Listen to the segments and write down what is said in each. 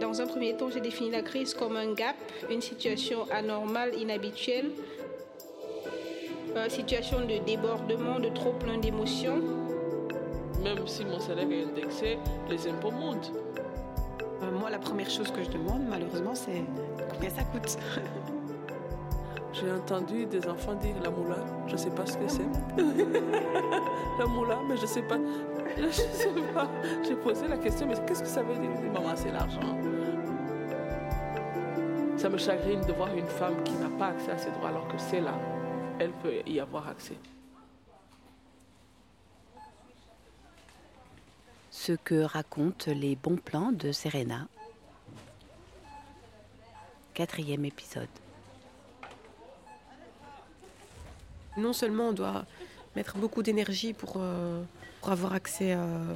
Dans un premier temps, j'ai défini la crise comme un gap, une situation anormale, inhabituelle, une situation de débordement, de trop plein d'émotions. Même si mon salaire est indexé, les impôts montent. Euh, moi, la première chose que je demande, malheureusement, c'est combien ça coûte. J'ai entendu des enfants dire la moula, je ne sais pas ce que c'est. la moula, mais je ne sais pas. Je sais pas. J'ai posé la question, mais qu'est-ce que ça veut dire? Maman, c'est l'argent. Ça me chagrine de voir une femme qui n'a pas accès à ses droits alors que c'est là. Elle peut y avoir accès. Ce que racontent les bons plans de Serena. Quatrième épisode. Non seulement on doit mettre beaucoup d'énergie pour, euh, pour, avoir accès euh,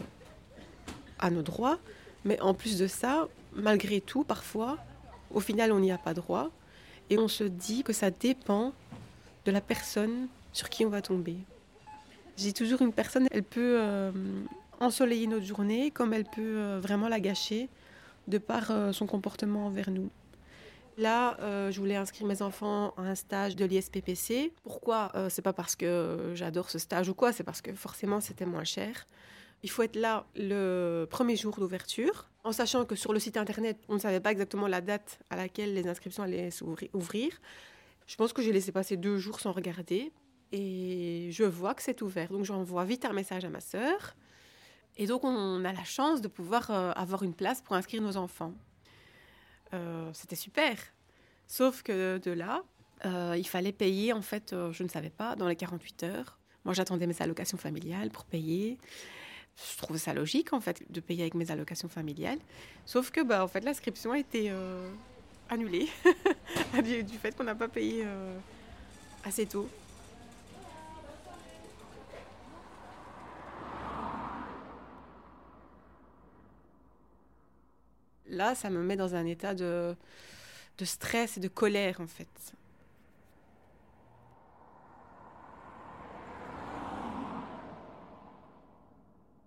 à nos droits, mais en plus de ça, malgré tout, parfois, au final, on n'y a pas droit. Et on se dit que ça dépend de la personne sur qui on va tomber. J'ai toujours une personne, elle peut euh, ensoleiller notre journée comme elle peut vraiment la gâcher de par son comportement envers nous. Là, euh, je voulais inscrire mes enfants à un stage de l'ISPPC. Pourquoi euh, C'est pas parce que j'adore ce stage ou quoi, c'est parce que forcément c'était moins cher. Il faut être là le premier jour d'ouverture, en sachant que sur le site internet, on ne savait pas exactement la date à laquelle les inscriptions allaient s'ouvrir. Je pense que j'ai laissé passer deux jours sans regarder et je vois que c'est ouvert. Donc j'envoie vite un message à ma sœur. Et donc on a la chance de pouvoir euh, avoir une place pour inscrire nos enfants. Euh, c'était super. Sauf que de là, euh, il fallait payer, en fait, euh, je ne savais pas, dans les 48 heures. Moi, j'attendais mes allocations familiales pour payer. Je trouvais ça logique, en fait, de payer avec mes allocations familiales. Sauf que, bah, en fait, l'inscription a été annulée du, fait qu'on n'a pas payé assez tôt. Là, ça me met dans un état de, stress et de colère, en fait.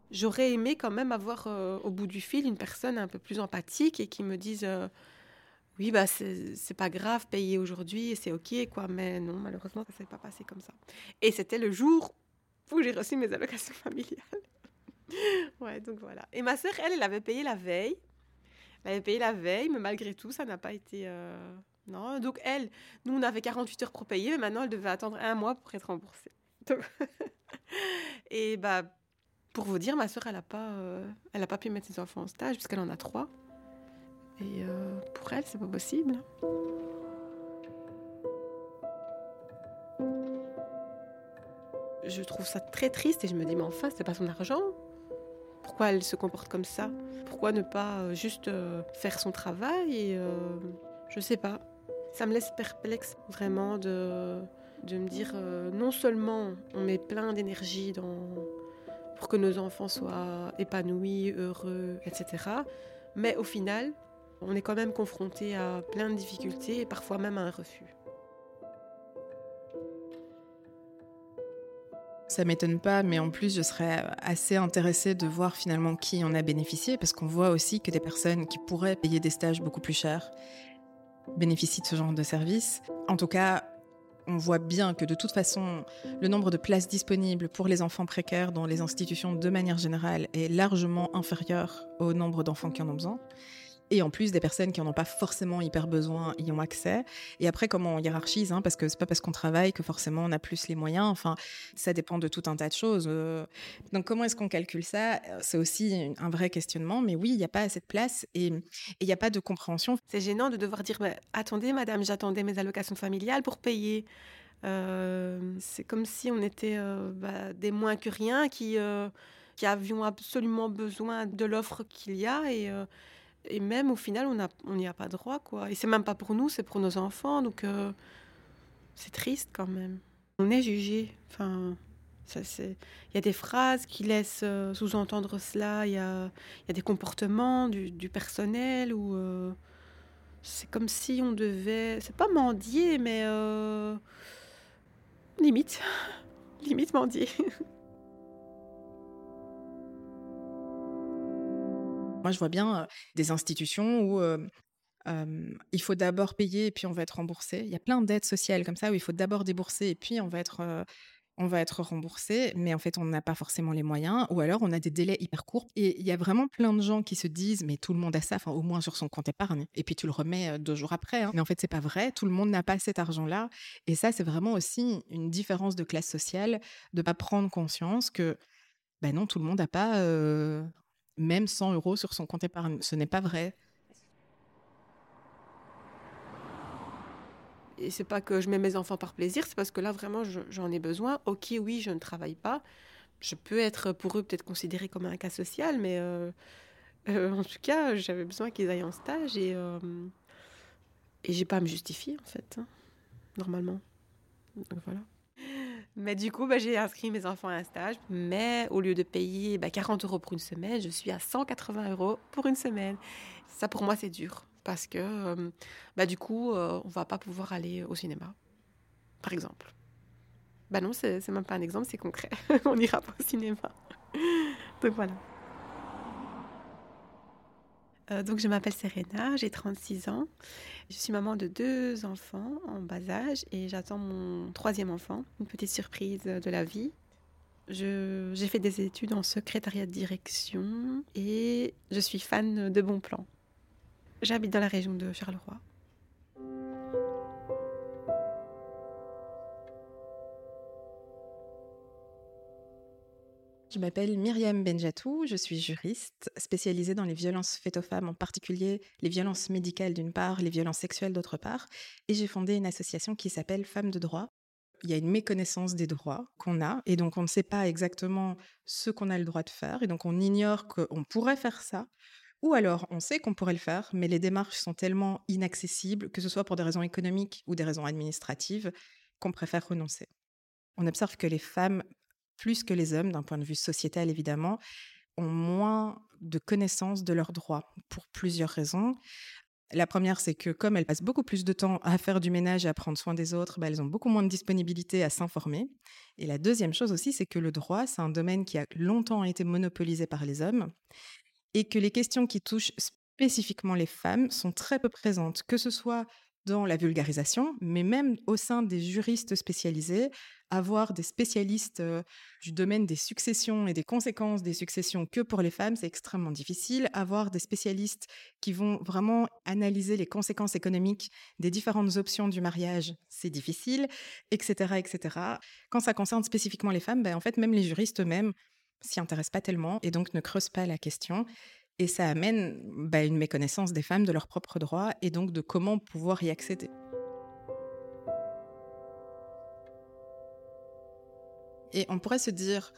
J'aurais aimé quand même avoir euh, au bout du fil une personne un peu plus empathique et qui me dise euh, oui bah c'est pas grave payer aujourd'hui c'est ok quoi mais non malheureusement ça s'est pas passé comme ça. Et c'était le jour où j'ai reçu mes allocations familiales. Ouais donc voilà. Et ma sœur elle elle avait payé la veille elle avait payé la veille, mais malgré tout, ça n'a pas été. Euh, non, donc elle, nous, on avait 48 heures pour payer, mais maintenant, elle devait attendre un mois pour être remboursée. Et bah, pour vous dire, ma soeur, elle n'a pas, euh, elle pas pu mettre ses enfants en stage, puisqu'elle en a trois. Et euh, pour elle, c'est pas possible. Je trouve ça très triste et je me dis, mais enfin, c'est pas son argent. Pourquoi elle se comporte comme ça? Pourquoi ne pas euh, juste euh, faire son travail et euh, je sais pas. Ça me laisse perplexe vraiment de, de me dire non seulement on met plein d'énergie dans pour que nos enfants soient épanouis, heureux, etc. Mais au final, on est quand même confronté à plein de difficultés et parfois même à un refus. Ça m'étonne pas, mais en plus, je serais assez intéressée de voir finalement qui en a bénéficié, parce qu'on voit aussi que des personnes qui pourraient payer des stages beaucoup plus chers bénéficient de ce genre de service. En tout cas, on voit bien que de toute façon, le nombre de places disponibles pour les enfants précaires dans les institutions de manière générale est largement inférieur au nombre d'enfants qui en ont besoin. Et en plus, des personnes qui en ont pas forcément hyper besoin y ont accès. Et après, comment on hiérarchise, hein, parce que c'est pas parce qu'on travaille que forcément on a plus les moyens. Enfin, ça dépend de tout un tas de choses. Euh. Donc, comment est-ce qu'on calcule ça? C'est aussi un vrai questionnement. Mais oui, il n'y a pas assez de place et il n'y a pas de compréhension. C'est gênant de devoir dire, bah, attendez, madame, j'attendais mes allocations familiales pour payer. Euh, c'est comme si on était euh, bah, des moins que rien qui, qui avions absolument besoin de l'offre qu'il y a et et même au final, on n'y a, pas droit, quoi. Et c'est même pas pour nous, c'est pour nos enfants, donc euh, c'est triste quand même. On est jugé. Enfin, il y a des phrases qui laissent euh, sous-entendre cela. Il y a, des comportements du, personnel où euh, c'est comme si on devait, c'est pas mendier, mais limite, limite mendier. Moi, je vois bien des institutions où il faut d'abord payer et puis on va être remboursé. Il y a plein d'aides sociales comme ça où il faut d'abord débourser et puis on va être on va être remboursé, mais en fait, on n'a pas forcément les moyens, ou alors on a des délais hyper courts. Et il y a vraiment plein de gens qui se disent, mais tout le monde a ça, enfin, au moins sur son compte épargne, et puis tu le remets deux jours après. Hein. Mais en fait, c'est pas vrai, tout le monde n'a pas cet argent-là. Et ça, c'est vraiment aussi une différence de classe sociale, de pas prendre conscience que, ben non, tout le monde n'a pas même 100 euros sur son compte épargne. Ce n'est pas vrai. Et c'est pas que je mets mes enfants par plaisir, c'est parce que là, vraiment, j'en ai besoin. Ok, oui, je ne travaille pas. Je peux être pour eux peut-être considéré comme un cas social, mais euh, euh, en tout cas, j'avais besoin qu'ils aillent en stage et, euh, et j'ai pas à me justifier, en fait, hein, normalement. Donc voilà. Mais du coup, bah, j'ai inscrit mes enfants à un stage. Mais au lieu de payer 40 bah, euros pour une semaine, je suis à 180 euros pour une semaine. Ça, pour moi, c'est dur parce que euh, bah, du coup, euh, on va pas pouvoir aller au cinéma, par exemple. Bah non, c'est même pas un exemple, c'est concret. on n'ira pas au cinéma. donc voilà. Euh, donc je m'appelle Serena, j'ai 36 ans. Je suis maman de deux enfants en bas âge et j'attends mon troisième enfant, une petite surprise de la vie. J'ai fait des études en secrétariat de direction et je suis fan de bons plans. J'habite dans la région de Charleroi. Je m'appelle Myriam Benjatou, je suis juriste spécialisée dans les violences faites aux femmes, en particulier les violences médicales d'une part, les violences sexuelles d'autre part, et j'ai fondé une association qui s'appelle Femmes de droit. Il y a une méconnaissance des droits qu'on a, et donc on ne sait pas exactement ce qu'on a le droit de faire, et donc on ignore qu'on pourrait faire ça, ou alors, on sait qu'on pourrait le faire, mais les démarches sont tellement inaccessibles, que ce soit pour des raisons économiques ou des raisons administratives, qu'on préfère renoncer. On observe que les femmes, plus que les hommes, d'un point de vue sociétal évidemment, ont moins de connaissances de leurs droits, pour plusieurs raisons. La première, c'est que comme elles passent beaucoup plus de temps à faire du ménage et à prendre soin des autres, bah, elles ont beaucoup moins de disponibilité à s'informer. Et la deuxième chose aussi, c'est que le droit, c'est un domaine qui a longtemps été monopolisé par les hommes et que les questions qui touchent spécifiquement les femmes sont très peu présentes, que ce soit dans la vulgarisation, mais même au sein des juristes spécialisés, avoir des spécialistes du domaine des successions et des conséquences des successions que pour les femmes, c'est extrêmement difficile. Avoir des spécialistes qui vont vraiment analyser les conséquences économiques des différentes options du mariage, c'est difficile, etc., etc. Quand ça concerne spécifiquement les femmes, ben, en fait, même les juristes eux-mêmes s'y intéressent pas tellement et donc ne creusent pas la question. Et ça amène bah, une méconnaissance des femmes de leurs propres droits et donc de comment pouvoir y accéder. Et on pourrait se dire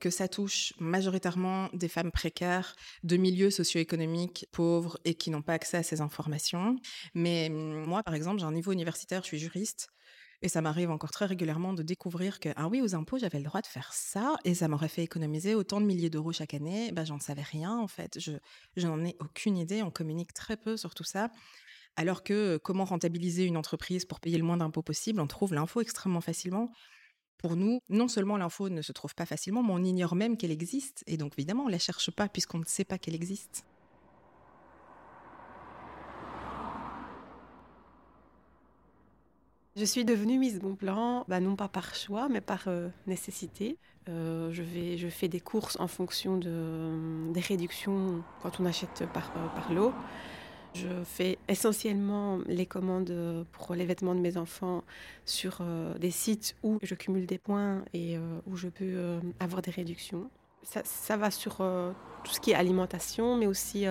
que ça touche majoritairement des femmes précaires de milieux socio-économiques pauvres et qui n'ont pas accès à ces informations. Mais moi, par exemple, j'ai un niveau universitaire, je suis juriste. Et ça m'arrive encore très régulièrement de découvrir que, ah oui, aux impôts, j'avais le droit de faire ça et ça m'aurait fait économiser autant de milliers d'euros chaque année. Ben, j'en savais rien, en fait. Je, n'en ai aucune idée. On communique très peu sur tout ça. Alors que comment rentabiliser une entreprise pour payer le moins d'impôts possible, on trouve l'info extrêmement facilement. Pour nous, non seulement l'info ne se trouve pas facilement, mais on ignore même qu'elle existe. Et donc, évidemment, on ne la cherche pas puisqu'on ne sait pas qu'elle existe. Je suis devenue Miss Bonplan, bah non pas par choix, mais par euh, nécessité. Euh, je, fais des courses en fonction de, des réductions quand on achète par, euh, lot. Je fais essentiellement les commandes pour les vêtements de mes enfants sur des sites où je cumule des points et où je peux avoir des réductions. Ça, va sur tout ce qui est alimentation, mais aussi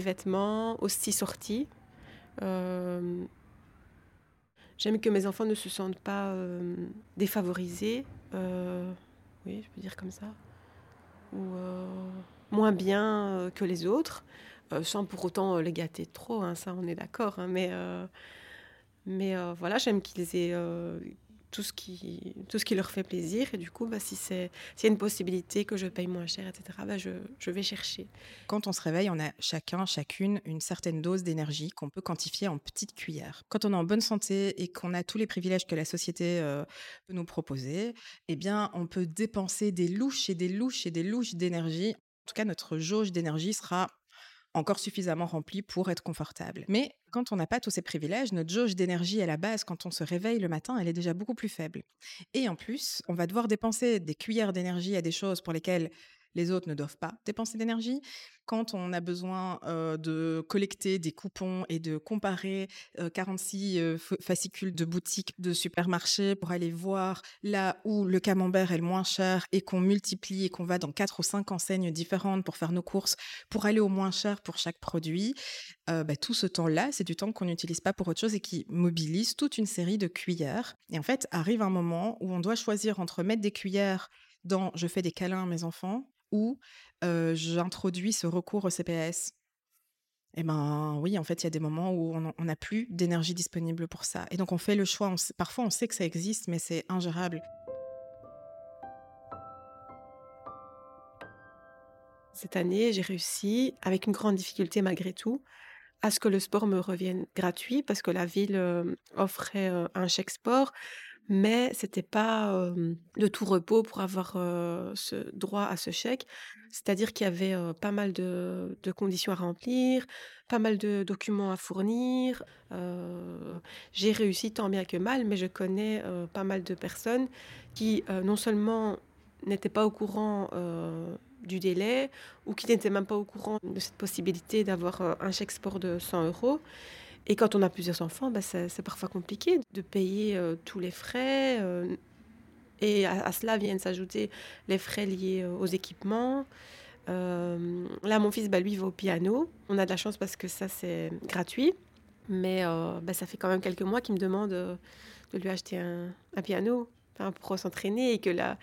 vêtements, aussi sorties. J'aime que mes enfants ne se sentent pas euh, défavorisés, euh, oui, je peux dire comme ça, ou euh, moins bien que les autres, sans pour autant les gâter trop, hein, ça on est d'accord, hein, mais, mais voilà, j'aime qu'ils aient tout ce qui, tout ce qui leur fait plaisir. Et du coup, bah, si c'est s'il y a une possibilité que je paye moins cher, etc., bah, je, je, vais chercher. Quand on se réveille, on a chacun, chacune, une certaine dose d'énergie qu'on peut quantifier en petites cuillères. Quand on est en bonne santé et qu'on a tous les privilèges que la société euh, peut nous proposer, eh bien, on peut dépenser des louches et des louches et des louches d'énergie tout cas, notre jauge d'énergie sera encore suffisamment remplie pour être confortable. Mais quand on n'a pas tous ces privilèges, notre jauge d'énergie à la base, quand on se réveille le matin, elle est déjà beaucoup plus faible. Et en plus, on va devoir dépenser des cuillères d'énergie à des choses pour lesquelles les autres ne doivent pas dépenser d'énergie. Quand on a besoin de collecter des coupons et de comparer 46 fascicules de boutiques, de supermarchés pour aller voir là où le camembert est le moins cher et qu'on multiplie et qu'on va dans quatre ou cinq enseignes différentes pour faire nos courses, pour aller au moins cher pour chaque produit, bah, tout ce temps-là, c'est du temps qu'on n'utilise pas pour autre chose et qui mobilise toute une série de cuillères. Et en fait, arrive un moment où on doit choisir entre mettre des cuillères dans je fais des câlins à mes enfants où j'introduis ce recours au CPS. Eh ben oui, en fait, il y a des moments où on n'a plus d'énergie disponible pour ça. Et donc on fait le choix. parfois, on sait que ça existe, mais c'est ingérable. Cette année, j'ai réussi, avec une grande difficulté malgré tout, à ce que le sport me revienne gratuit parce que la ville offrait un chèque sport mais c'était pas le tout repos pour avoir ce droit à ce chèque. C'est-à-dire qu'il y avait pas mal de, conditions à remplir, pas mal de documents à fournir. J'ai réussi tant bien que mal, mais je connais pas mal de personnes qui non seulement n'étaient pas au courant du délai ou qui n'étaient même pas au courant de cette possibilité d'avoir un chèque sport de 100 euros et quand on a plusieurs enfants, bah, c'est parfois compliqué de payer euh, tous les frais. Euh, et à, cela viennent s'ajouter les frais liés euh, aux équipements. là, mon fils, bah, lui, va au piano. On a de la chance parce que ça, c'est gratuit. Mais bah, ça fait quand même quelques mois qu'il me demande de lui acheter un, piano pour s'entraîner et que la,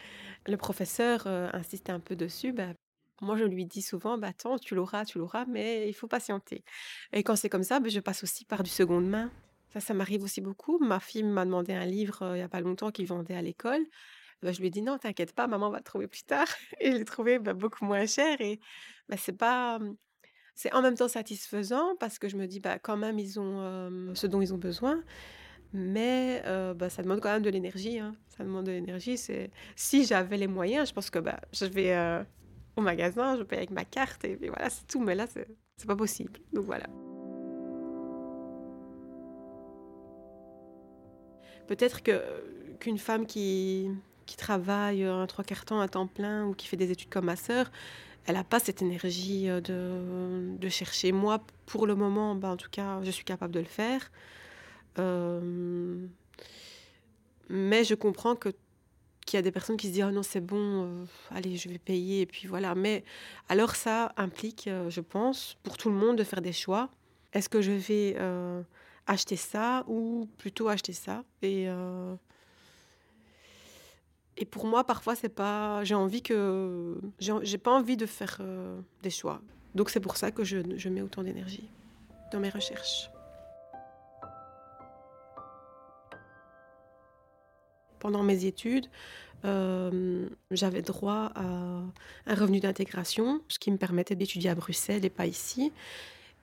le professeur insiste un peu dessus. Bah, moi, je lui dis souvent, bah, attends, tu l'auras, tu l'auras, mais il faut patienter. Et quand c'est comme ça, bah, je passe aussi par du seconde main. Ça, ça m'arrive aussi beaucoup. Ma fille m'a demandé un livre il n'y a pas longtemps qu'il vendait à l'école. Bah, je lui ai dit, non, t'inquiète pas, maman va le trouver plus tard. Et je l'ai trouvé bah, beaucoup moins cher. Et bah, c'est pas. C'est en même temps satisfaisant parce que je me dis, bah, quand même, ils ont ce dont ils ont besoin. Mais bah, ça demande quand même de l'énergie. Hein. Ça demande de l'énergie. Si j'avais les moyens, je pense que bah, je vais au magasin, je paye avec ma carte et, voilà, c'est tout. Mais là, c'est pas possible. Donc voilà. Peut-être que qu'une femme qui, qui travaille un trois quarts temps à temps plein ou qui fait des études comme ma sœur, elle n'a pas cette énergie euh, de, de, chercher. Moi, pour le moment, ben, en tout cas, je suis capable de le faire. Euh, mais je comprends que qu'il y a des personnes qui se disent oh non c'est bon euh, allez je vais payer et puis voilà. Mais alors ça implique euh, je pense pour tout le monde de faire des choix. Est-ce que je vais euh, acheter ça ou plutôt acheter ça? Et et pour moi parfois c'est pas j'ai envie que j'ai pas envie de faire des choix. Donc c'est pour ça que je, je mets autant d'énergie dans mes recherches pendant mes études, euh, j'avais droit à un revenu d'intégration, ce qui me permettait d'étudier à Bruxelles et pas ici.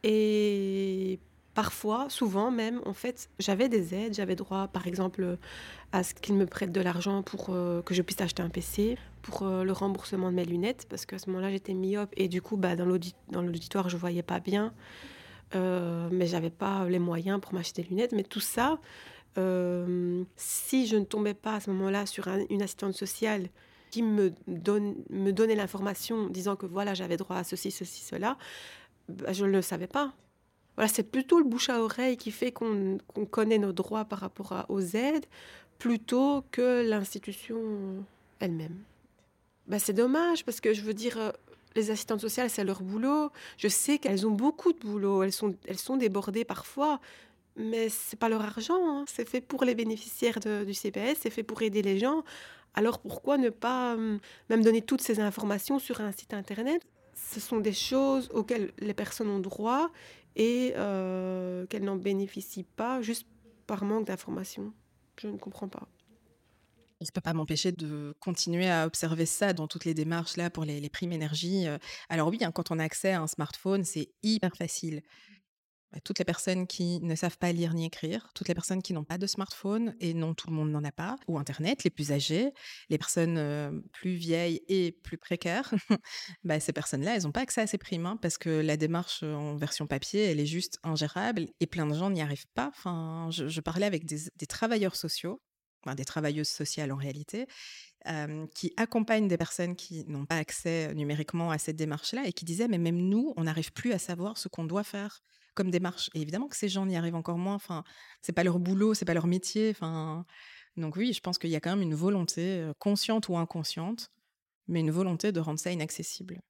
Et parfois, souvent même, en fait, j'avais des aides. J'avais droit, par exemple, à ce qu'ils me prêtent de l'argent pour euh, que je puisse acheter un PC, pour euh, le remboursement de mes lunettes, parce qu'à ce moment-là, j'étais myope et du coup, bah, dans l'auditoire, je voyais pas bien. mais j'avais pas les moyens pour m'acheter des lunettes. Mais tout ça, euh, si je ne tombais pas à ce moment-là sur une assistante sociale qui me, donnait l'information disant que voilà, j'avais droit à ceci, ceci, cela, bah, je ne le savais pas. Voilà, c'est plutôt le bouche à oreille qui fait qu'on connaît nos droits par rapport aux aides plutôt que l'institution elle-même. Bah, c'est dommage parce que je veux dire, euh, les assistantes sociales, c'est leur boulot. Je sais qu'elles ont beaucoup de boulot, elles sont débordées parfois, mais c'est pas leur argent, hein. c'est fait pour les bénéficiaires du CPS, c'est fait pour aider les gens. Alors pourquoi ne pas hum, même donner toutes ces informations sur un site internet? Ce sont des choses auxquelles les personnes ont droit et euh, qu'elles n'en bénéficient pas juste par manque d'informations. Je ne comprends pas. Je ne peux pas m'empêcher de continuer à observer ça dans toutes les démarches là pour les, primes énergie. Euh. Alors oui, hein, quand on a accès à un smartphone, c'est hyper facile toutes les personnes qui ne savent pas lire ni écrire, toutes les personnes qui n'ont pas de smartphone, et non tout le monde n'en a pas, ou Internet, les plus âgés, les personnes plus vieilles et plus précaires, bah, ces personnes-là, elles n'ont pas accès à ces primes, hein, parce que la démarche en version papier, elle est juste ingérable, et plein de gens n'y arrivent pas. Enfin, je, parlais avec des, travailleurs sociaux, des travailleuses sociales en réalité, qui accompagnent des personnes qui n'ont pas accès numériquement à cette démarche-là et qui disaient mais même nous, on n'arrive plus à savoir ce qu'on doit faire comme démarche. Et évidemment que ces gens n'y arrivent encore moins. Enfin, c'est pas leur boulot, c'est pas leur métier. Enfin, donc oui, je pense qu'il y a quand même une volonté consciente ou inconsciente, mais une volonté de rendre ça inaccessible.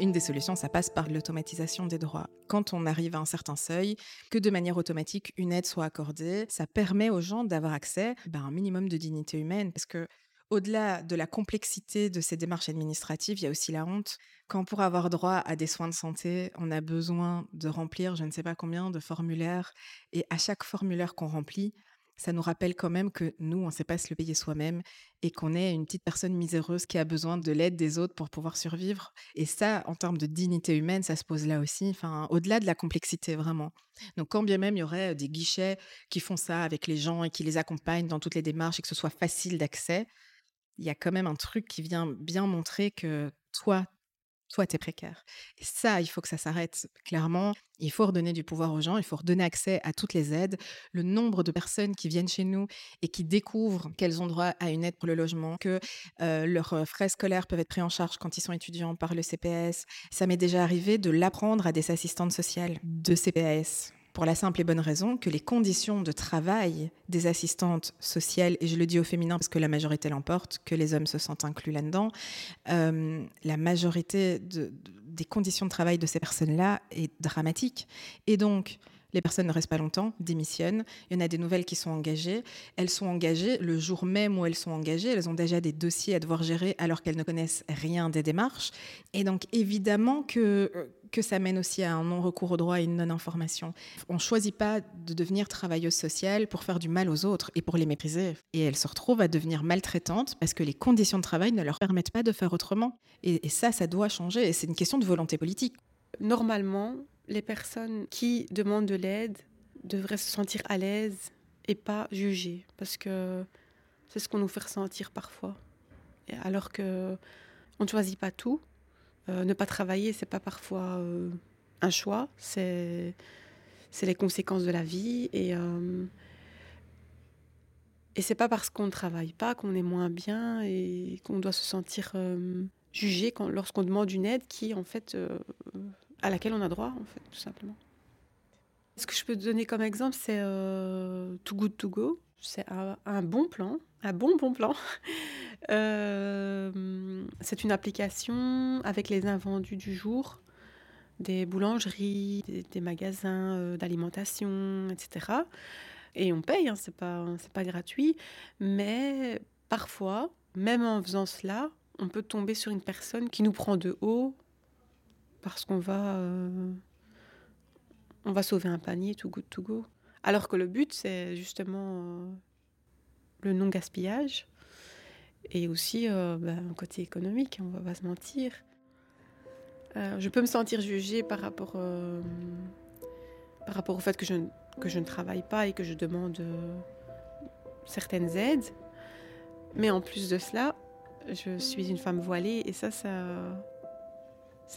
Une des solutions, ça passe par l'automatisation des droits. Quand on arrive à un certain seuil, que de manière automatique, une aide soit accordée, ça permet aux gens d'avoir accès ben, à un minimum de dignité humaine. Parce que au-delà de la complexité de ces démarches administratives, il y a aussi la honte. Quand pour avoir droit à des soins de santé, on a besoin de remplir je ne sais pas combien de formulaires, et à chaque formulaire qu'on remplit, ça nous rappelle quand même que nous, on ne sait pas se le payer soi-même et qu'on est une petite personne miséreuse qui a besoin de l'aide des autres pour pouvoir survivre. Et ça, en termes de dignité humaine, ça se pose là aussi, enfin, au-delà de la complexité, vraiment. Donc, quand bien même il y aurait des guichets qui font ça avec les gens et qui les accompagnent dans toutes les démarches et que ce soit facile d'accès, il y a quand même un truc qui vient bien montrer que toi, toi, tu es précaire. Et ça, il faut que ça s'arrête clairement. Il faut redonner du pouvoir aux gens, il faut redonner accès à toutes les aides. Le nombre de personnes qui viennent chez nous et qui découvrent qu'elles ont droit à une aide pour le logement, que leurs frais scolaires peuvent être pris en charge quand ils sont étudiants par le CPS. Ça m'est déjà arrivé de l'apprendre à des assistantes sociales de CPS pour la simple et bonne raison que les conditions de travail des assistantes sociales, et je le dis au féminin parce que la majorité l'emporte, que les hommes se sentent inclus là-dedans, euh, la majorité des conditions de travail de ces personnes-là est dramatique. Et donc, les personnes ne restent pas longtemps, démissionnent. Il y en a des nouvelles qui sont engagées. Elles sont engagées le jour même où elles sont engagées. Elles ont déjà des dossiers à devoir gérer alors qu'elles ne connaissent rien des démarches. Et donc, évidemment que, euh, que ça mène aussi à un non-recours au droit et une non-information. On ne choisit pas de devenir travailleuse sociale pour faire du mal aux autres et pour les mépriser. Et elles se retrouvent à devenir maltraitantes parce que les conditions de travail ne leur permettent pas de faire autrement. Et, et ça, ça doit changer. Et c'est une question de volonté politique. Normalement, les personnes qui demandent de l'aide devraient se sentir à l'aise et pas jugées. Parce que c'est ce qu'on nous fait ressentir parfois. alors que on ne choisit pas tout euh, ne pas travailler, c'est pas parfois euh, un choix, c'est les conséquences de la vie et euh, et c'est pas parce qu'on ne travaille pas qu'on est moins bien et qu'on doit se sentir jugé quand lorsqu'on demande une aide qui en fait à laquelle on a droit en fait tout simplement. Ce que je peux te donner comme exemple, c'est Too Good To Go. C'est un, bon plan, un bon bon plan. Euh, c'est une application avec les invendus du jour, des boulangeries, des, magasins euh, d'alimentation, etc. Et on paye, hein, c'est pas pas gratuit, mais parfois, même en faisant cela, on peut tomber sur une personne qui nous prend de haut parce qu'on va euh, on va sauver un panier tout good to go. Alors que le but, c'est justement euh, le non-gaspillage et aussi euh, ben, un côté économique, on va pas se mentir. Euh, je peux me sentir jugée par rapport, par rapport au fait que je, que je ne travaille pas et que je demande certaines aides. Mais en plus de cela, je suis une femme voilée et ça, ça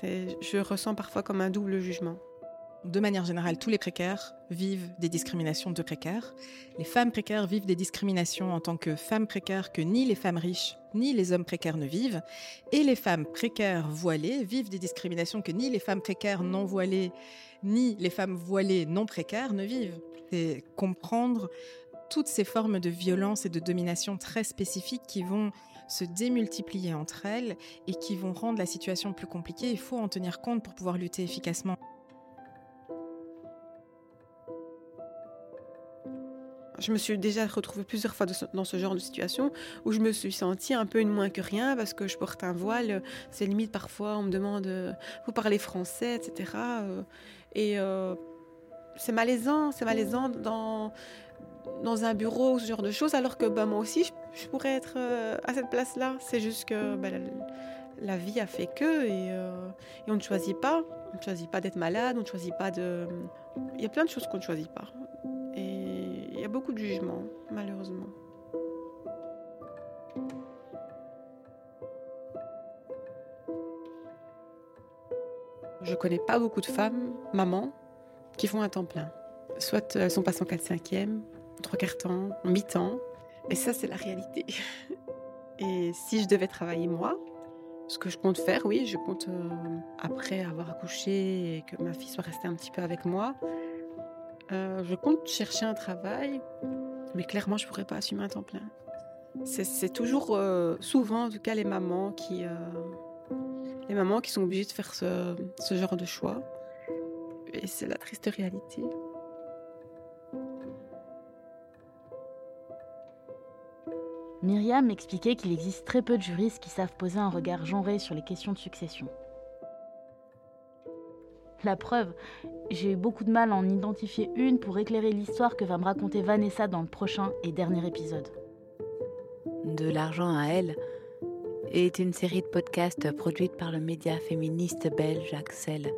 je ressens parfois comme un double jugement de manière générale, tous les précaires vivent des discriminations de précaires. Les femmes précaires vivent des discriminations en tant que femmes précaires que ni les femmes riches ni les hommes précaires ne vivent. Et les femmes précaires voilées vivent des discriminations que ni les femmes précaires non voilées ni les femmes voilées non précaires ne vivent. C'est comprendre toutes ces formes de violence et de domination très spécifiques qui vont se démultiplier entre elles et qui vont rendre la situation plus compliquée. Il faut en tenir compte pour pouvoir lutter efficacement. Je me suis déjà retrouvée plusieurs fois dans ce genre de situation où je me suis sentie un peu une moins que rien parce que je porte un voile. C'est limite parfois, on me demande, euh, vous parlez français, etc. Et euh, c'est malaisant, c'est malaisant dans, dans un bureau, ce genre de choses, alors que bah, moi aussi, je, pourrais être euh, à cette place-là. C'est juste que bah, la, vie a fait que et on ne choisit pas. On ne choisit pas d'être malade, on ne choisit pas de... Il y a plein de choses qu'on ne choisit pas. Beaucoup de jugements, malheureusement. Je connais pas beaucoup de femmes, mamans, qui font un temps plein. Soit elles sont passées en 4 5 e 3 quarts temps, en mi-temps. Et ça, c'est la réalité. Et si je devais travailler moi, ce que je compte faire, oui, je compte, euh, après avoir accouché et que ma fille soit restée un petit peu avec moi, euh, je compte chercher un travail, mais clairement, je ne pourrais pas assumer un temps plein. C'est toujours, euh, souvent en tout cas, les mamans qui, les mamans qui sont obligées de faire ce, ce genre de choix. Et c'est la triste réalité. Myriam expliquait qu'il existe très peu de juristes qui savent poser un regard genré sur les questions de succession. La preuve, j'ai eu beaucoup de mal à en identifier une pour éclairer l'histoire que va me raconter Vanessa dans le prochain et dernier épisode. De l'argent à elle est une série de podcasts produite par le média féministe belge Axel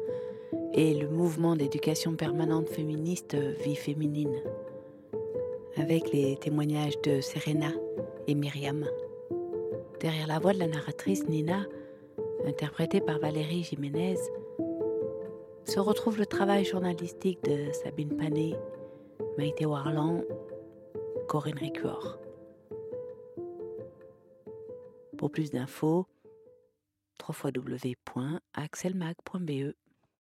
et le mouvement d'éducation permanente féministe Vie féminine, avec les témoignages de Serena, et Myriam. Derrière la voix de la narratrice Nina, interprétée par Valérie Jiménez, se retrouve le travail journalistique de Sabine Panet, Maïté Warlan, Corinne Ricuor. Pour plus d'infos, www.axelmag.be